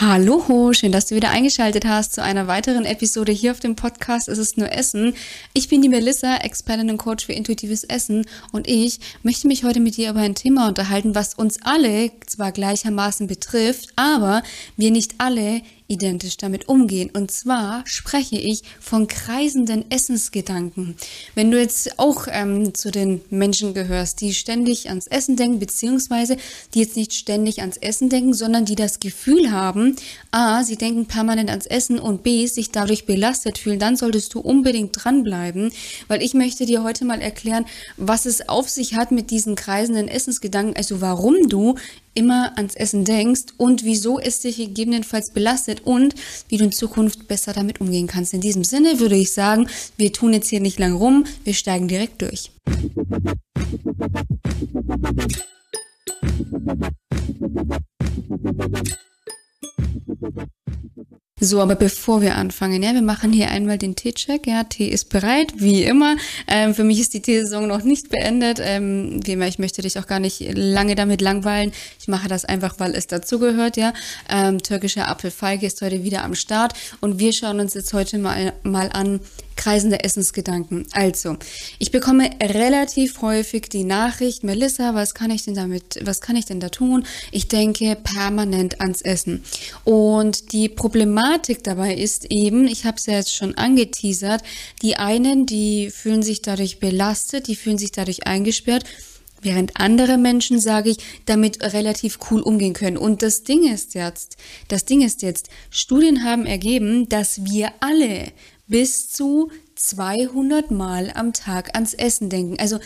Hallo, schön, dass du wieder eingeschaltet hast zu einer weiteren Episode hier auf dem Podcast Es ist nur Essen. Ich bin die Melissa, Expertin und Coach für intuitives Essen und ich möchte mich heute mit dir über ein Thema unterhalten, was uns alle zwar gleichermaßen betrifft, aber wir nicht alle identisch damit umgehen. Und zwar spreche ich von kreisenden Essensgedanken. Wenn du jetzt auch ähm, zu den Menschen gehörst, die ständig ans Essen denken, beziehungsweise die jetzt nicht ständig ans Essen denken, sondern die das Gefühl haben, a, sie denken permanent ans Essen und b, sich dadurch belastet fühlen, dann solltest du unbedingt dranbleiben, weil ich möchte dir heute mal erklären, was es auf sich hat mit diesen kreisenden Essensgedanken, also warum du immer ans Essen denkst und wieso es dich gegebenenfalls belastet und wie du in Zukunft besser damit umgehen kannst. In diesem Sinne würde ich sagen, wir tun jetzt hier nicht lang rum, wir steigen direkt durch. So, aber bevor wir anfangen, ja, wir machen hier einmal den Teecheck. Ja, Tee ist bereit, wie immer. Ähm, für mich ist die Teesaison noch nicht beendet. Ähm, wie immer, ich möchte dich auch gar nicht lange damit langweilen. Ich mache das einfach, weil es dazugehört, ja. Ähm, türkischer Apfelfeige ist heute wieder am Start und wir schauen uns jetzt heute mal, mal an, kreisende Essensgedanken. Also, ich bekomme relativ häufig die Nachricht, Melissa, was kann ich denn damit, was kann ich denn da tun? Ich denke permanent ans Essen. Und die Problematik dabei ist eben, ich habe es ja jetzt schon angeteasert, die einen, die fühlen sich dadurch belastet, die fühlen sich dadurch eingesperrt Während andere Menschen, sage ich, damit relativ cool umgehen können. Und das Ding ist jetzt, das Ding ist jetzt, Studien haben ergeben, dass wir alle bis zu 200 Mal am Tag ans Essen denken. Also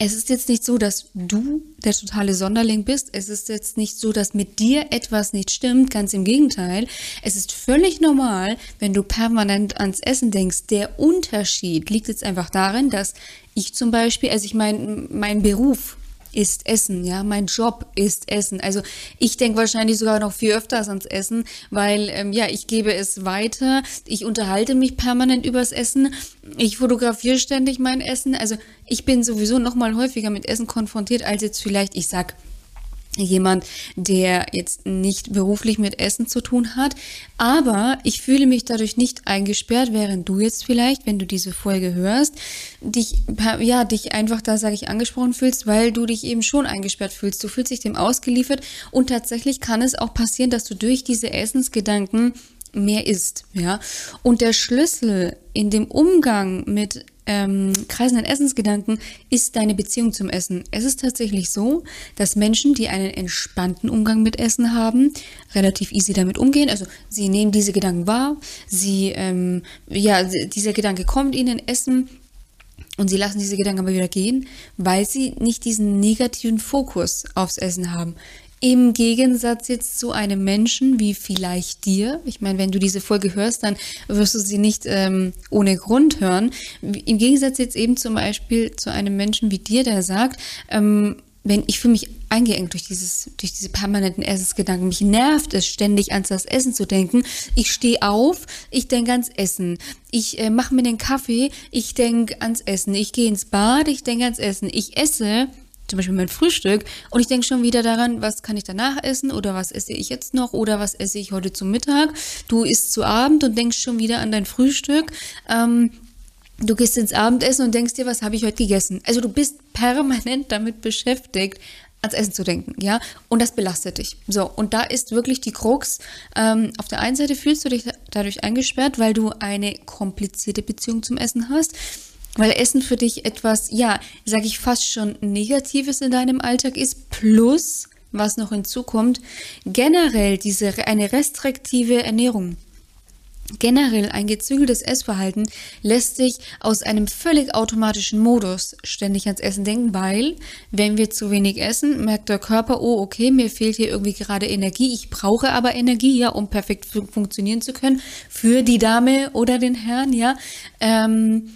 es ist jetzt nicht so, dass du der totale Sonderling bist. Es ist jetzt nicht so, dass mit dir etwas nicht stimmt. Ganz im Gegenteil. Es ist völlig normal, wenn du permanent ans Essen denkst. Der Unterschied liegt jetzt einfach darin, dass ich zum Beispiel, also ich meine, mein Beruf ist Essen, ja, mein Job ist Essen. Also ich denke wahrscheinlich sogar noch viel öfters ans Essen, weil ähm, ja, ich gebe es weiter, ich unterhalte mich permanent übers Essen, ich fotografiere ständig mein Essen. Also ich bin sowieso noch mal häufiger mit Essen konfrontiert als jetzt vielleicht, ich sag jemand, der jetzt nicht beruflich mit Essen zu tun hat. Aber ich fühle mich dadurch nicht eingesperrt, während du jetzt vielleicht, wenn du diese Folge hörst, dich, ja, dich einfach da, sage ich, angesprochen fühlst, weil du dich eben schon eingesperrt fühlst. Du fühlst dich dem ausgeliefert und tatsächlich kann es auch passieren, dass du durch diese Essensgedanken mehr isst, ja. Und der Schlüssel in dem Umgang mit ähm, kreisenden Essensgedanken ist deine Beziehung zum Essen. Es ist tatsächlich so, dass Menschen, die einen entspannten Umgang mit Essen haben, relativ easy damit umgehen. Also sie nehmen diese Gedanken wahr, sie, ähm, ja, dieser Gedanke kommt ihnen, Essen und sie lassen diese Gedanken aber wieder gehen, weil sie nicht diesen negativen Fokus aufs Essen haben. Im Gegensatz jetzt zu einem Menschen wie vielleicht dir, ich meine, wenn du diese Folge hörst, dann wirst du sie nicht ähm, ohne Grund hören. Im Gegensatz jetzt eben zum Beispiel zu einem Menschen wie dir, der sagt, ähm, wenn ich fühle mich eingeengt durch dieses, durch diese permanenten Essensgedanken. Mich nervt es ständig ans das Essen zu denken. Ich stehe auf, ich denke ans Essen. Ich äh, mache mir den Kaffee, ich denke ans Essen. Ich gehe ins Bad, ich denke ans Essen. Ich esse, zum Beispiel mein Frühstück und ich denke schon wieder daran, was kann ich danach essen oder was esse ich jetzt noch oder was esse ich heute zum Mittag. Du isst zu Abend und denkst schon wieder an dein Frühstück. Ähm, du gehst ins Abendessen und denkst dir, was habe ich heute gegessen? Also du bist permanent damit beschäftigt, ans Essen zu denken, ja, und das belastet dich. So, und da ist wirklich die Krux. Ähm, auf der einen Seite fühlst du dich dadurch eingesperrt, weil du eine komplizierte Beziehung zum Essen hast weil Essen für dich etwas, ja, sage ich fast schon Negatives in deinem Alltag ist, plus, was noch hinzukommt, generell diese eine restriktive Ernährung. Generell ein gezügeltes Essverhalten lässt sich aus einem völlig automatischen Modus ständig ans Essen denken, weil wenn wir zu wenig essen, merkt der Körper, oh okay, mir fehlt hier irgendwie gerade Energie, ich brauche aber Energie, ja, um perfekt funktionieren zu können für die Dame oder den Herrn, ja. Ähm,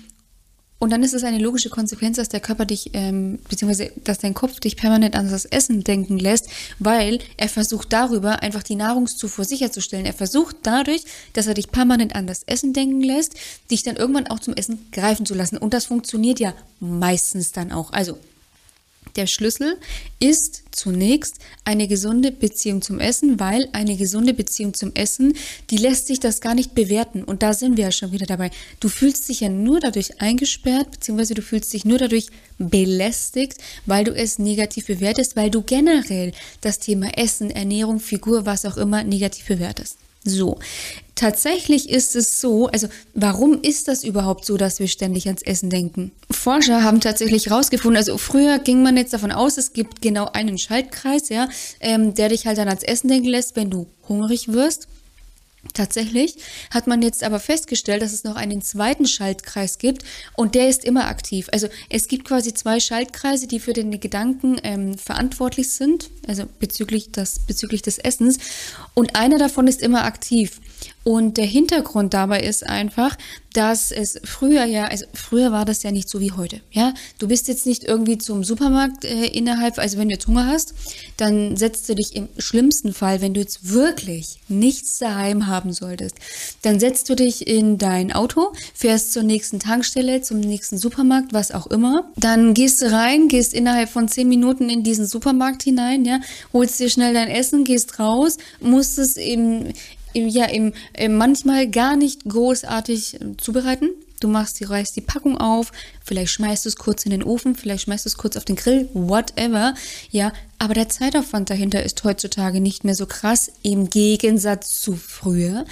und dann ist es eine logische Konsequenz, dass der Körper dich, ähm, beziehungsweise dass dein Kopf dich permanent an das Essen denken lässt, weil er versucht darüber einfach die Nahrungszufuhr sicherzustellen. Er versucht dadurch, dass er dich permanent an das Essen denken lässt, dich dann irgendwann auch zum Essen greifen zu lassen. Und das funktioniert ja meistens dann auch. Also Der Schlüssel ist zunächst eine gesunde Beziehung zum Essen, weil eine gesunde Beziehung zum Essen, die lässt sich das gar nicht bewerten. Und da sind wir ja schon wieder dabei. Du fühlst dich ja nur dadurch eingesperrt, beziehungsweise du fühlst dich nur dadurch belästigt, weil du es negativ bewertest, weil du generell das Thema Essen, Ernährung, Figur, was auch immer negativ bewertest. So, tatsächlich ist es so, also warum ist das überhaupt so, dass wir ständig ans Essen denken? Forscher haben tatsächlich herausgefunden, also früher ging man jetzt davon aus, es gibt genau einen Schaltkreis, ja, ähm, der dich halt dann ans Essen denken lässt, wenn du hungrig wirst. Tatsächlich hat man jetzt aber festgestellt, dass es noch einen zweiten Schaltkreis gibt und der ist immer aktiv. Also es gibt quasi zwei Schaltkreise, die für den Gedanken ähm, verantwortlich sind, also bezüglich, das, bezüglich des Essens und einer davon ist immer aktiv. Und der Hintergrund dabei ist einfach, dass es früher ja, also früher war das ja nicht so wie heute. Ja, du bist jetzt nicht irgendwie zum Supermarkt äh, innerhalb, also wenn du jetzt Hunger hast, dann setzt du dich im schlimmsten Fall, wenn du jetzt wirklich nichts daheim haben solltest, dann setzt du dich in dein Auto, fährst zur nächsten Tankstelle, zum nächsten Supermarkt, was auch immer. Dann gehst du rein, gehst innerhalb von zehn Minuten in diesen Supermarkt hinein, ja, holst dir schnell dein Essen, gehst raus, musst es eben ja im, im manchmal gar nicht großartig äh, zubereiten. Du machst die, reißt die Packung auf, vielleicht schmeißt du es kurz in den Ofen, vielleicht schmeißt du es kurz auf den Grill, whatever. Ja, aber der Zeitaufwand dahinter ist heutzutage nicht mehr so krass im Gegensatz zu früher.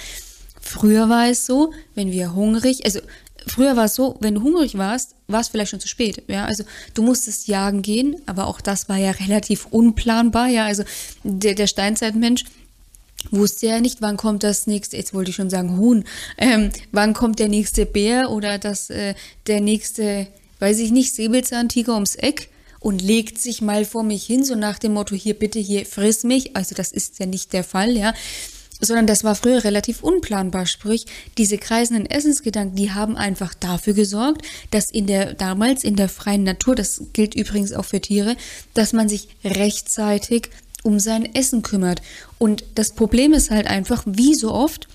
Früher war es so, wenn wir hungrig, also früher war es so, wenn du hungrig warst, war es vielleicht schon zu spät. Ja, also du musstest jagen gehen, aber auch das war ja relativ unplanbar. Ja, also der, der Steinzeitmensch wusste ja nicht, wann kommt das nächste, jetzt wollte ich schon sagen Huhn, ähm, wann kommt der nächste Bär oder das, äh, der nächste, weiß ich nicht, Säbelzahntiger ums Eck und legt sich mal vor mich hin, so nach dem Motto, hier bitte, hier friss mich. Also das ist ja nicht der Fall, ja. Sondern das war früher relativ unplanbar. Sprich, diese kreisenden Essensgedanken, die haben einfach dafür gesorgt, dass in der, damals in der freien Natur, das gilt übrigens auch für Tiere, dass man sich rechtzeitig um sein Essen kümmert. Und das Problem ist halt einfach, wie so oft,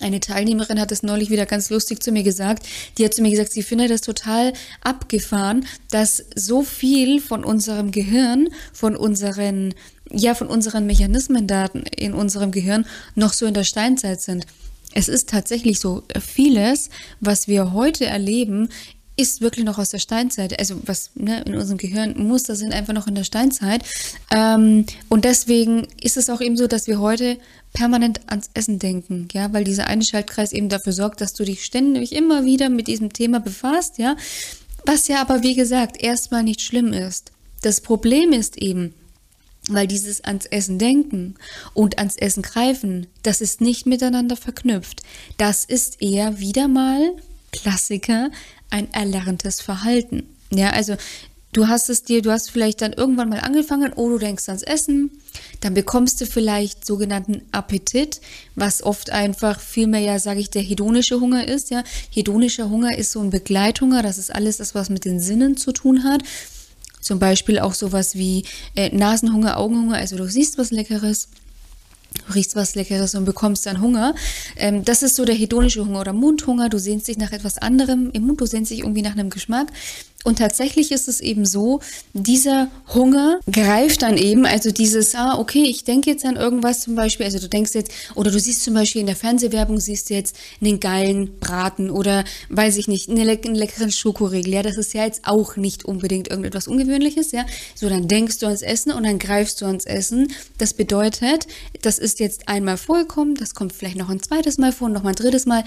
eine Teilnehmerin hat es neulich wieder ganz lustig zu mir gesagt. Die hat zu mir gesagt, sie findet das total abgefahren, dass so viel von unserem Gehirn, von unseren, ja, von unseren Mechanismen da in unserem Gehirn noch so in der Steinzeit sind. Es ist tatsächlich so, vieles, was wir heute erleben, ist wirklich noch aus der Steinzeit. Also was ne, in unserem Gehirn Muster sind einfach noch in der Steinzeit. Ähm, und deswegen ist es auch eben so, dass wir heute permanent ans Essen denken, ja, weil dieser eine Schaltkreis eben dafür sorgt, dass du dich ständig immer wieder mit diesem Thema befasst, ja. Was ja aber, wie gesagt, erstmal nicht schlimm ist. Das Problem ist eben, weil dieses ans Essen denken und ans Essen greifen, das ist nicht miteinander verknüpft. Das ist eher wieder mal Klassiker, ein erlerntes Verhalten. Ja, also du hast es dir, du hast vielleicht dann irgendwann mal angefangen, oh, du denkst ans Essen, dann bekommst du vielleicht sogenannten Appetit, was oft einfach vielmehr ja, sage ich, der hedonische Hunger ist. Ja, hedonischer Hunger ist so ein Begleithunger, das ist alles das, was mit den Sinnen zu tun hat. Zum Beispiel auch sowas wie äh, Nasenhunger, Augenhunger, also du siehst was Leckeres Du riechst was Leckeres und bekommst dann Hunger. Ähm, das ist so der hedonische Hunger oder Mundhunger. Du sehnst dich nach etwas anderem im Mund, du sehnst dich irgendwie nach einem Geschmack. Und tatsächlich ist es eben so, dieser Hunger greift dann eben, also dieses, ah, okay, ich denke jetzt an irgendwas zum Beispiel, also du denkst jetzt, oder du siehst zum Beispiel in der Fernsehwerbung, siehst du jetzt einen geilen Braten oder, weiß ich nicht, einen, leck einen leckeren Schokoriegel, ja, das ist ja jetzt auch nicht unbedingt irgendetwas Ungewöhnliches, ja, so dann denkst du ans Essen und dann greifst du ans Essen. Das bedeutet, das ist jetzt einmal vorgekommen, das kommt vielleicht noch ein zweites Mal vor, noch ein drittes Mal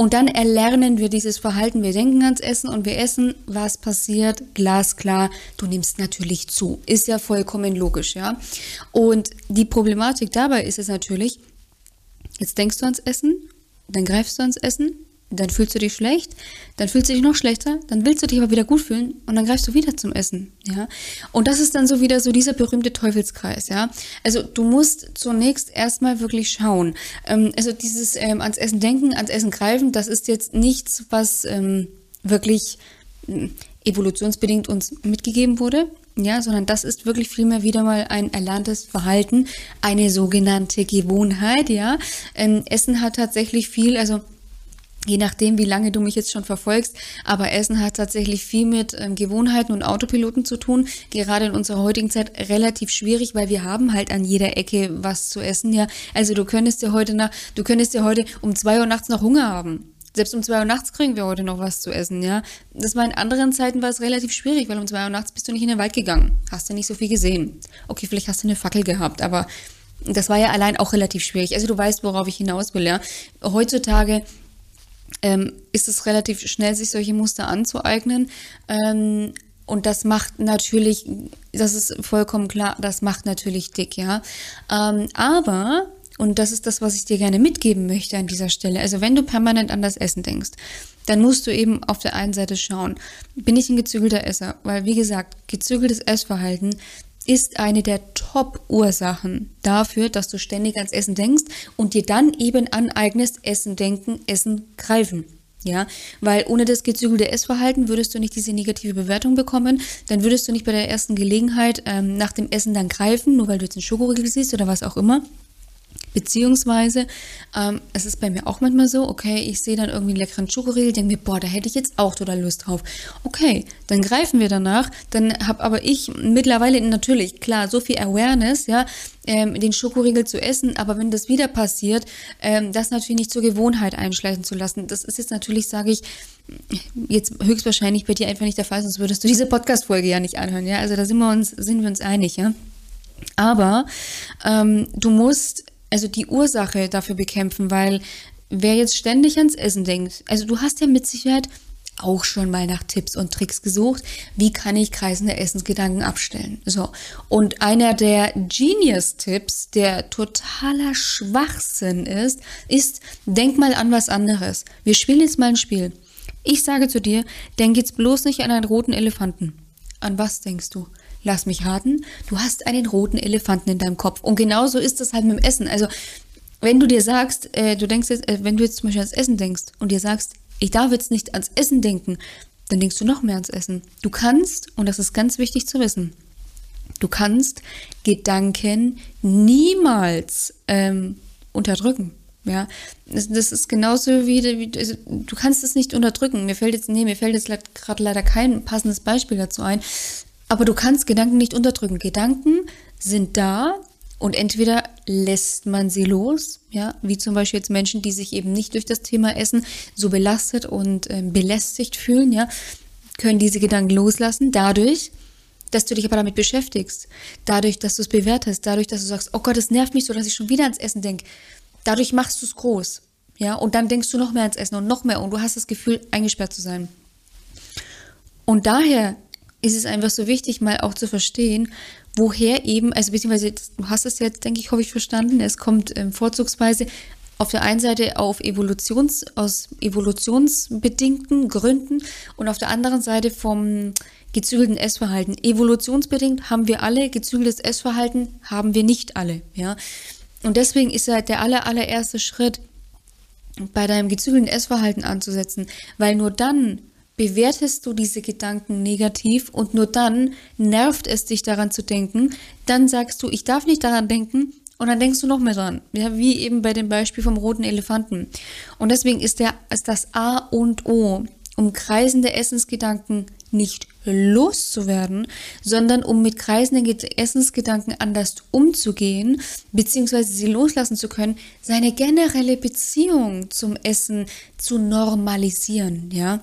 und dann erlernen wir dieses Verhalten. Wir denken ans Essen und wir essen. Was passiert? Glasklar. Du nimmst natürlich zu. Ist ja vollkommen logisch, ja. Und die Problematik dabei ist es natürlich, jetzt denkst du ans Essen, dann greifst du ans Essen, dann fühlst du dich schlecht, dann fühlst du dich noch schlechter, dann willst du dich aber wieder gut fühlen und dann greifst du wieder zum Essen, ja. Und das ist dann so wieder so dieser berühmte Teufelskreis, ja. Also du musst zunächst erstmal wirklich schauen. Ähm, also dieses ähm, ans Essen denken, ans Essen greifen, das ist jetzt nichts, was ähm, wirklich hm, evolutionsbedingt uns mitgegeben wurde, ja, sondern das ist wirklich vielmehr wieder mal ein erlerntes Verhalten, eine sogenannte Gewohnheit, ja. Ähm, Essen hat tatsächlich viel, also Je nachdem, wie lange du mich jetzt schon verfolgst. Aber Essen hat tatsächlich viel mit ähm, Gewohnheiten und Autopiloten zu tun. Gerade in unserer heutigen Zeit relativ schwierig, weil wir haben halt an jeder Ecke was zu essen. Ja, also du könntest dir heute nach, du könntest dir heute um zwei Uhr nachts noch Hunger haben. Selbst um zwei Uhr nachts kriegen wir heute noch was zu essen, ja. Das war in anderen Zeiten war es relativ schwierig, weil um zwei Uhr nachts bist du nicht in den Wald gegangen. Hast du nicht so viel gesehen. Okay, vielleicht hast du eine Fackel gehabt, aber das war ja allein auch relativ schwierig. Also du weißt, worauf ich hinaus will, ja. Heutzutage ähm, ist es relativ schnell, sich solche Muster anzueignen. Ähm, und das macht natürlich, das ist vollkommen klar, das macht natürlich dick, ja. Ähm, aber, und das ist das, was ich dir gerne mitgeben möchte an dieser Stelle, also wenn du permanent an das Essen denkst, dann musst du eben auf der einen Seite schauen, bin ich ein gezügelter Esser? Weil, wie gesagt, gezügeltes Essverhalten ist eine der Top-Ursachen dafür, dass du ständig ans Essen denkst und dir dann eben aneignest, Essen denken, Essen greifen. Ja, weil ohne das gezügelte Essverhalten würdest du nicht diese negative Bewertung bekommen, dann würdest du nicht bei der ersten Gelegenheit ähm, nach dem Essen dann greifen, nur weil du jetzt einen Schokoriegel siehst oder was auch immer. Beziehungsweise, ähm, es ist bei mir auch manchmal so, okay, ich sehe dann irgendwie einen leckeren Schokoriegel, denke mir, boah, da hätte ich jetzt auch total Lust drauf. Okay, dann greifen wir danach. Dann habe aber ich mittlerweile natürlich, klar, so viel Awareness, ja, ähm, den Schokoriegel zu essen, aber wenn das wieder passiert, ähm, das natürlich nicht zur Gewohnheit einschleichen zu lassen. Das ist jetzt natürlich, sage ich, jetzt höchstwahrscheinlich bei dir einfach nicht der Fall, sonst würdest du diese Podcast-Folge ja nicht anhören, ja. Also da sind wir uns, sind wir uns einig, ja. Aber ähm, du musst also die Ursache dafür bekämpfen, weil wer jetzt ständig ans Essen denkt, also du hast ja mit Sicherheit auch schon mal nach Tipps und Tricks gesucht, wie kann ich kreisende Essensgedanken abstellen. So. Und einer der Genius-Tipps, der totaler Schwachsinn ist, ist, denk mal an was anderes. Wir spielen jetzt mal ein Spiel. Ich sage zu dir, denk jetzt bloß nicht an einen roten Elefanten. An was denkst du? Lass mich raten, du hast einen roten Elefanten in deinem Kopf. Und genauso ist das halt mit dem Essen. Also, wenn du dir sagst, äh, du denkst jetzt, äh, wenn du jetzt zum Beispiel ans Essen denkst und dir sagst, ich darf jetzt nicht ans Essen denken, dann denkst du noch mehr ans Essen. Du kannst, und das ist ganz wichtig zu wissen, du kannst Gedanken niemals ähm, unterdrücken. Ja, das, das, ist genauso wie, wie also, du kannst es nicht unterdrücken. Mir fällt jetzt, nee, mir fällt jetzt gerade leider kein passendes Beispiel dazu ein. Aber du kannst Gedanken nicht unterdrücken. Gedanken sind da und entweder lässt man sie los, ja, wie zum Beispiel jetzt Menschen, die sich eben nicht durch das Thema Essen so belastet und äh, belästigt fühlen, ja, können diese Gedanken loslassen, dadurch, dass du dich aber damit beschäftigst, dadurch, dass du es bewertest, dadurch, dass du sagst, oh Gott, das nervt mich so, dass ich schon wieder ans Essen denke. Dadurch machst du es groß, ja, und dann denkst du noch mehr ans Essen und noch mehr und du hast das Gefühl, eingesperrt zu sein. Und daher ist es einfach so wichtig, mal auch zu verstehen, woher eben, also beziehungsweise du hast es jetzt, denke ich, hoffe ich verstanden, es kommt ähm, vorzugsweise auf der einen Seite auf Evolutions, aus evolutionsbedingten Gründen und auf der anderen Seite vom gezügelten Essverhalten. Evolutionsbedingt haben wir alle, gezügeltes Essverhalten haben wir nicht alle, ja. Und deswegen ist halt der aller, allererste Schritt, bei deinem gezügelten Essverhalten anzusetzen, weil nur dann bewertest du diese Gedanken negativ und nur dann nervt es dich daran zu denken, dann sagst du, ich darf nicht daran denken und dann denkst du noch mehr dran. Ja, wie eben bei dem Beispiel vom roten Elefanten. Und deswegen ist, der, ist das A und O, um kreisende Essensgedanken nicht loszuwerden, sondern um mit kreisenden Essensgedanken anders umzugehen, beziehungsweise sie loslassen zu können, seine generelle Beziehung zum Essen zu normalisieren, ja.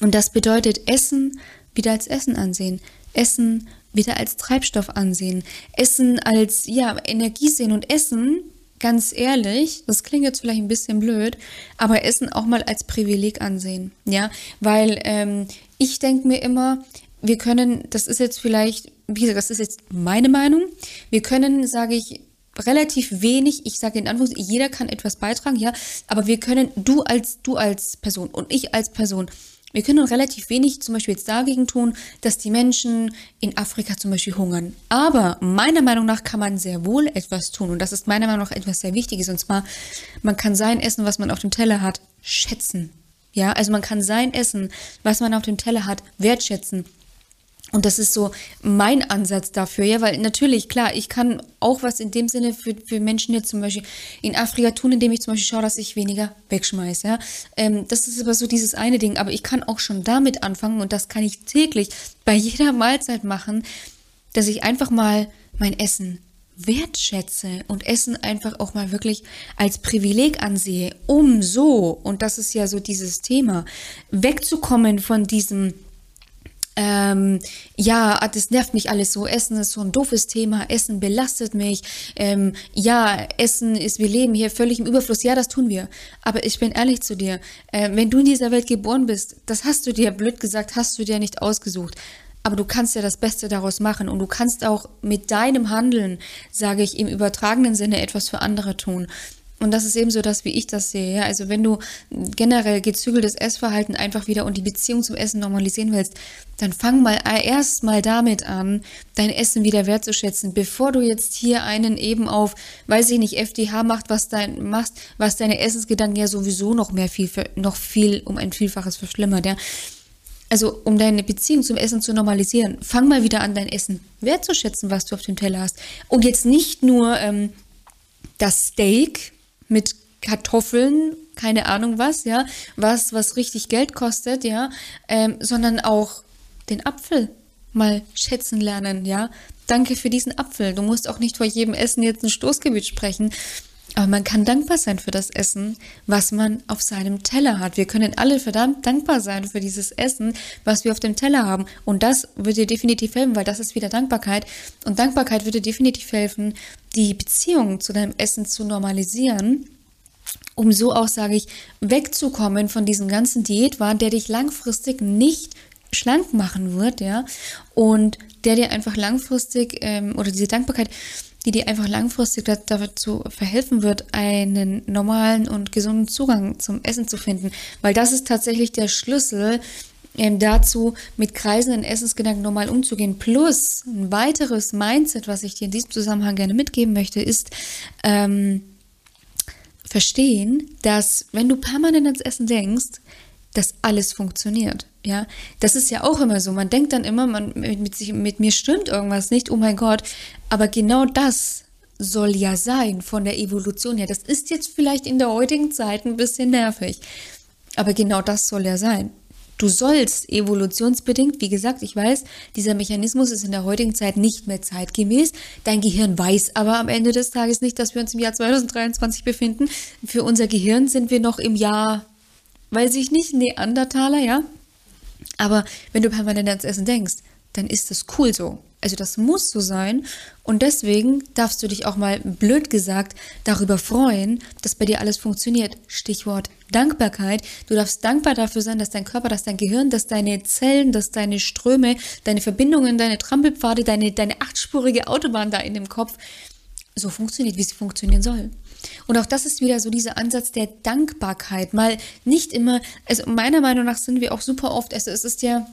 Und das bedeutet Essen wieder als Essen ansehen, Essen wieder als Treibstoff ansehen, Essen als ja Energie sehen. Und Essen ganz ehrlich, das klingt jetzt vielleicht ein bisschen blöd, aber Essen auch mal als Privileg ansehen, ja, weil ähm, ich denke mir immer, wir können, das ist jetzt vielleicht, wie gesagt, das ist jetzt meine Meinung, wir können, sage ich, relativ wenig, ich sage in Anführungszeichen, jeder kann etwas beitragen, ja, aber wir können, du als, du als Person und ich als Person, wir können relativ wenig zum Beispiel jetzt dagegen tun, dass die Menschen in Afrika zum Beispiel hungern. Aber meiner Meinung nach kann man sehr wohl etwas tun. Und das ist meiner Meinung nach etwas sehr Wichtiges. Und zwar, man kann sein Essen, was man auf dem Teller hat, schätzen. Ja, also man kann sein Essen, was man auf dem Teller hat, wertschätzen. Und das ist so mein Ansatz dafür, ja, weil natürlich, klar, ich kann auch was in dem Sinne für, für Menschen jetzt zum Beispiel in Afrika tun, indem ich zum Beispiel schaue, dass ich weniger wegschmeiße, ja. Ähm, das ist aber so dieses eine Ding, aber ich kann auch schon damit anfangen und das kann ich täglich bei jeder Mahlzeit machen, dass ich einfach mal mein Essen wertschätze und Essen einfach auch mal wirklich als Privileg ansehe, um so, und das ist ja so dieses Thema, wegzukommen von diesem ähm, ja, ah, das nervt mich alles so. Essen ist so ein doofes Thema. Essen belastet mich. Ähm, ja, Essen ist, wir leben hier völlig im Überfluss. Ja, das tun wir. Aber ich bin ehrlich zu dir. Äh, wenn du in dieser Welt geboren bist, das hast du dir, blöd gesagt, hast du dir nicht ausgesucht. Aber du kannst ja das Beste daraus machen und du kannst auch mit deinem Handeln, sage ich im übertragenen Sinne, etwas für andere tun. Und das ist eben so das, wie ich das sehe. Ja? Also wenn du generell gezügeltes Essverhalten einfach wieder und die Beziehung zum Essen normalisieren willst, dann fang mal erst mal damit an, dein Essen wieder wertzuschätzen, bevor du jetzt hier einen eben auf, weiß ich nicht, FDH macht, was dein, machst, was deine Essensgedanken ja sowieso noch mehr viel, noch viel um ein Vielfaches verschlimmert, ja. Also, um deine Beziehung zum Essen zu normalisieren, fang mal wieder an, dein Essen wertzuschätzen, was du auf dem Teller hast. Und jetzt nicht nur ähm, das Steak, mit Kartoffeln, keine Ahnung was, ja, was, was richtig Geld kostet, ja, ähm, sondern auch den Apfel mal schätzen lernen, ja. Danke für diesen Apfel. Du musst auch nicht vor jedem Essen jetzt ein Stoßgebet sprechen. Aber man kann dankbar sein für das Essen, was man auf seinem Teller hat. Wir können alle verdammt dankbar sein für dieses Essen, was wir auf dem Teller haben. Und das würde dir definitiv helfen, weil das ist wieder Dankbarkeit. Und Dankbarkeit würde definitiv helfen, die Beziehung zu deinem Essen zu normalisieren um so auch, sage ich, wegzukommen von diesem ganzen Diätwahn, der dich langfristig nicht schlank machen wird, ja, und der dir einfach langfristig ähm, oder diese Dankbarkeit die dir einfach langfristig dazu verhelfen wird, einen normalen und gesunden Zugang zum Essen zu finden. Weil das ist tatsächlich der Schlüssel ähm, dazu, mit kreisenden Essensgedanken normal umzugehen. Plus ein weiteres Mindset, was ich dir in diesem Zusammenhang gerne mitgeben möchte, ist ähm, verstehen, dass wenn du permanent ans Essen denkst, dass alles funktioniert. Ja, das ist ja auch immer so. Man denkt dann immer, man, mit, sich, mit mir stimmt irgendwas nicht, oh mein Gott. Aber genau das soll ja sein von der Evolution her. Das ist jetzt vielleicht in der heutigen Zeit ein bisschen nervig. Aber genau das soll ja sein. Du sollst evolutionsbedingt, wie gesagt, ich weiß, dieser Mechanismus ist in der heutigen Zeit nicht mehr zeitgemäß. Dein Gehirn weiß aber am Ende des Tages nicht, dass wir uns im Jahr 2023 befinden. Für unser Gehirn sind wir noch im Jahr, weiß ich nicht, Neandertaler, ja? Aber wenn du permanent ans Essen denkst, dann ist das cool so. Also das muss so sein. Und deswegen darfst du dich auch mal blöd gesagt darüber freuen, dass bei dir alles funktioniert. Stichwort Dankbarkeit. Du darfst dankbar dafür sein, dass dein Körper, dass dein Gehirn, dass deine Zellen, dass deine Ströme, deine Verbindungen, deine Trampelpfade, deine, deine achtspurige Autobahn da in dem Kopf so funktioniert, wie sie funktionieren soll. Und auch das ist wieder so dieser Ansatz der Dankbarkeit. Mal nicht immer, also meiner Meinung nach sind wir auch super oft, also es ist ja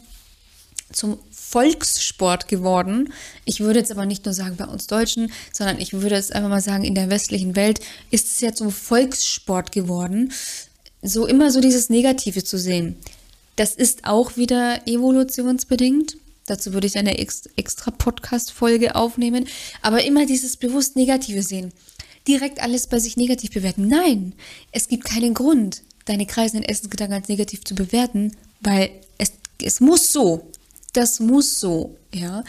zum Volkssport geworden. Ich würde jetzt aber nicht nur sagen bei uns Deutschen, sondern ich würde jetzt einfach mal sagen, in der westlichen Welt ist es ja zum Volkssport geworden, so immer so dieses Negative zu sehen. Das ist auch wieder evolutionsbedingt. Dazu würde ich eine extra Podcast-Folge aufnehmen. Aber immer dieses bewusst Negative sehen direkt alles bei sich negativ bewerten. Nein, es gibt keinen Grund, deine kreisenden Essensgedanken als negativ zu bewerten, weil es, es muss so. Das muss so, ja.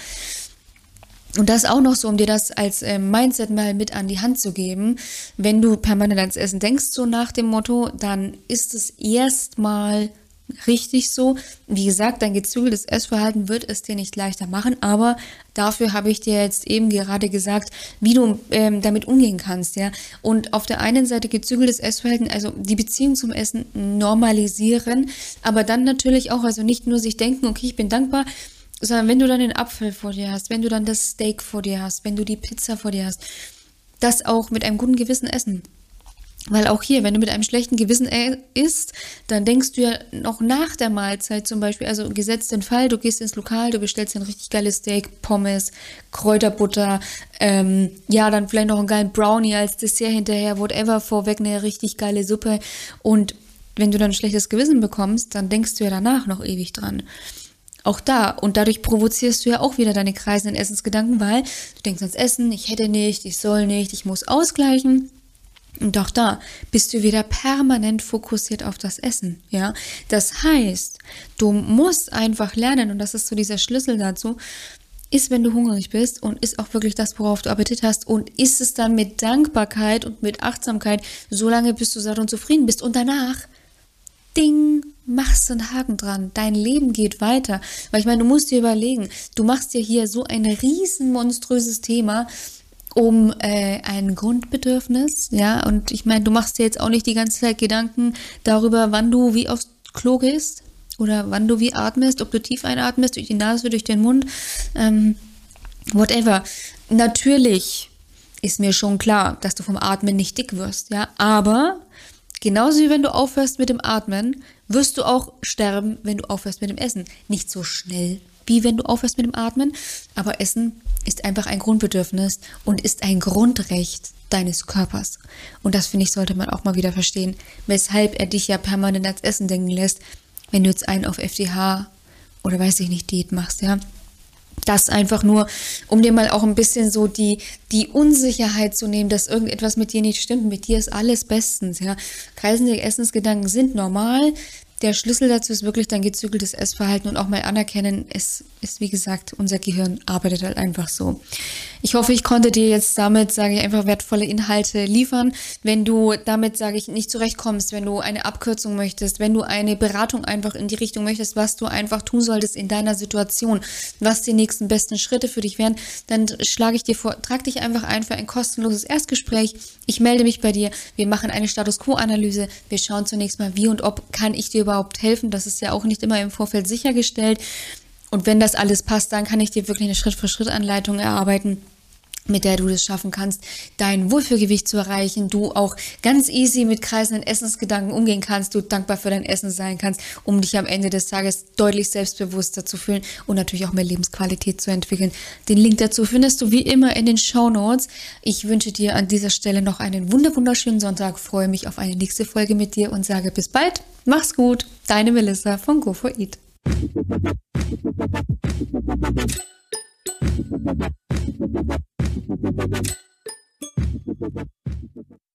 Und das auch noch so, um dir das als äh, Mindset mal mit an die Hand zu geben. Wenn du permanent ans Essen denkst, so nach dem Motto, dann ist es erstmal richtig so. Wie gesagt, dein gezügeltes Essverhalten wird es dir nicht leichter machen, aber dafür habe ich dir jetzt eben gerade gesagt, wie du ähm, damit umgehen kannst, ja. Und auf der einen Seite gezügeltes Essverhalten, also die Beziehung zum Essen normalisieren, aber dann natürlich auch, also nicht nur sich denken, okay, ich bin dankbar, sondern wenn du dann den Apfel vor dir hast, wenn du dann das Steak vor dir hast, wenn du die Pizza vor dir hast, das auch mit einem guten Gewissen essen. Weil auch hier, wenn du mit einem schlechten Gewissen isst, dann denkst du ja noch nach der Mahlzeit zum Beispiel, also gesetzt den Fall, du gehst ins Lokal, du bestellst ein richtig geiles Steak, Pommes, Kräuterbutter, ähm, ja, dann vielleicht noch einen geilen Brownie als Dessert hinterher, whatever, vorweg eine richtig geile Suppe. Und wenn du dann ein schlechtes Gewissen bekommst, dann denkst du ja danach noch ewig dran. Auch da. Und dadurch provozierst du ja auch wieder deine kreisenden Essensgedanken, weil du denkst ans Essen, ich hätte nicht, ich soll nicht, ich muss ausgleichen. Und auch da bist du wieder permanent fokussiert auf das Essen, ja. Das heißt, du musst einfach lernen, und das ist so dieser Schlüssel dazu, ist, wenn du hungrig bist und ist auch wirklich das, worauf du Appetit hast und isst es dann mit Dankbarkeit und mit Achtsamkeit, solange bis du satt und zufrieden bist und danach, ding, machst du einen Haken dran. Dein Leben geht weiter. Weil ich meine, du musst dir überlegen, du machst dir hier so ein riesen monströses Thema um äh, ein Grundbedürfnis, ja, und ich meine, du machst dir jetzt auch nicht die ganze Zeit Gedanken darüber, wann du wie aufs Klo gehst oder wann du wie atmest, ob du tief einatmest, durch die Nase, durch den Mund, ähm, whatever. Natürlich ist mir schon klar, dass du vom Atmen nicht dick wirst, ja, aber genauso wie wenn du aufhörst mit dem Atmen, wirst du auch sterben, wenn du aufhörst mit dem Essen. Nicht so schnell, wie wenn du aufhörst mit dem Atmen, aber Essen ist einfach ein Grundbedürfnis und ist ein Grundrecht deines Körpers. Und das finde ich, sollte man auch mal wieder verstehen, weshalb er dich ja permanent als Essen denken lässt, wenn du jetzt einen auf FDH oder weiß ich nicht, Diät machst, ja. Das einfach nur, um dir mal auch ein bisschen so die, die Unsicherheit zu nehmen, dass irgendetwas mit dir nicht stimmt. Mit dir ist alles bestens, ja. Kreisende Essensgedanken sind normal der Schlüssel dazu ist wirklich dein gezügeltes Essverhalten und auch mal anerkennen, es ist, wie gesagt, unser Gehirn arbeitet halt einfach so. Ich hoffe, ich konnte dir jetzt damit, sage ich, einfach wertvolle Inhalte liefern. Wenn du damit, sage ich, nicht zurechtkommst, wenn du eine Abkürzung möchtest, wenn du eine Beratung einfach in die Richtung möchtest, was du einfach tun solltest in deiner Situation, was die nächsten besten Schritte für dich wären, dann schlage ich dir vor, trag dich einfach ein für ein kostenloses Erstgespräch. Ich melde mich bei dir. Wir machen eine Status Quo-Analyse. Wir schauen zunächst mal, wie und ob kann ich dir überhaupt helfen. Das ist ja auch nicht immer im Vorfeld sichergestellt. Und wenn das alles passt, dann kann ich dir wirklich eine Schritt-für-Schritt-Anleitung erarbeiten mit der du es schaffen kannst, dein Wohlfühlgewicht zu erreichen, du auch ganz easy mit kreisenden Essensgedanken umgehen kannst, du dankbar für dein Essen sein kannst, um dich am Ende des Tages deutlich selbstbewusster zu fühlen und natürlich auch mehr Lebensqualität zu entwickeln. Den Link dazu findest du wie immer in den Show Notes. Ich wünsche dir an dieser Stelle noch einen wunderschönen Sonntag, freue mich auf eine nächste Folge mit dir und sage bis bald. Mach's gut, deine Melissa von Go for Eat. Thank you.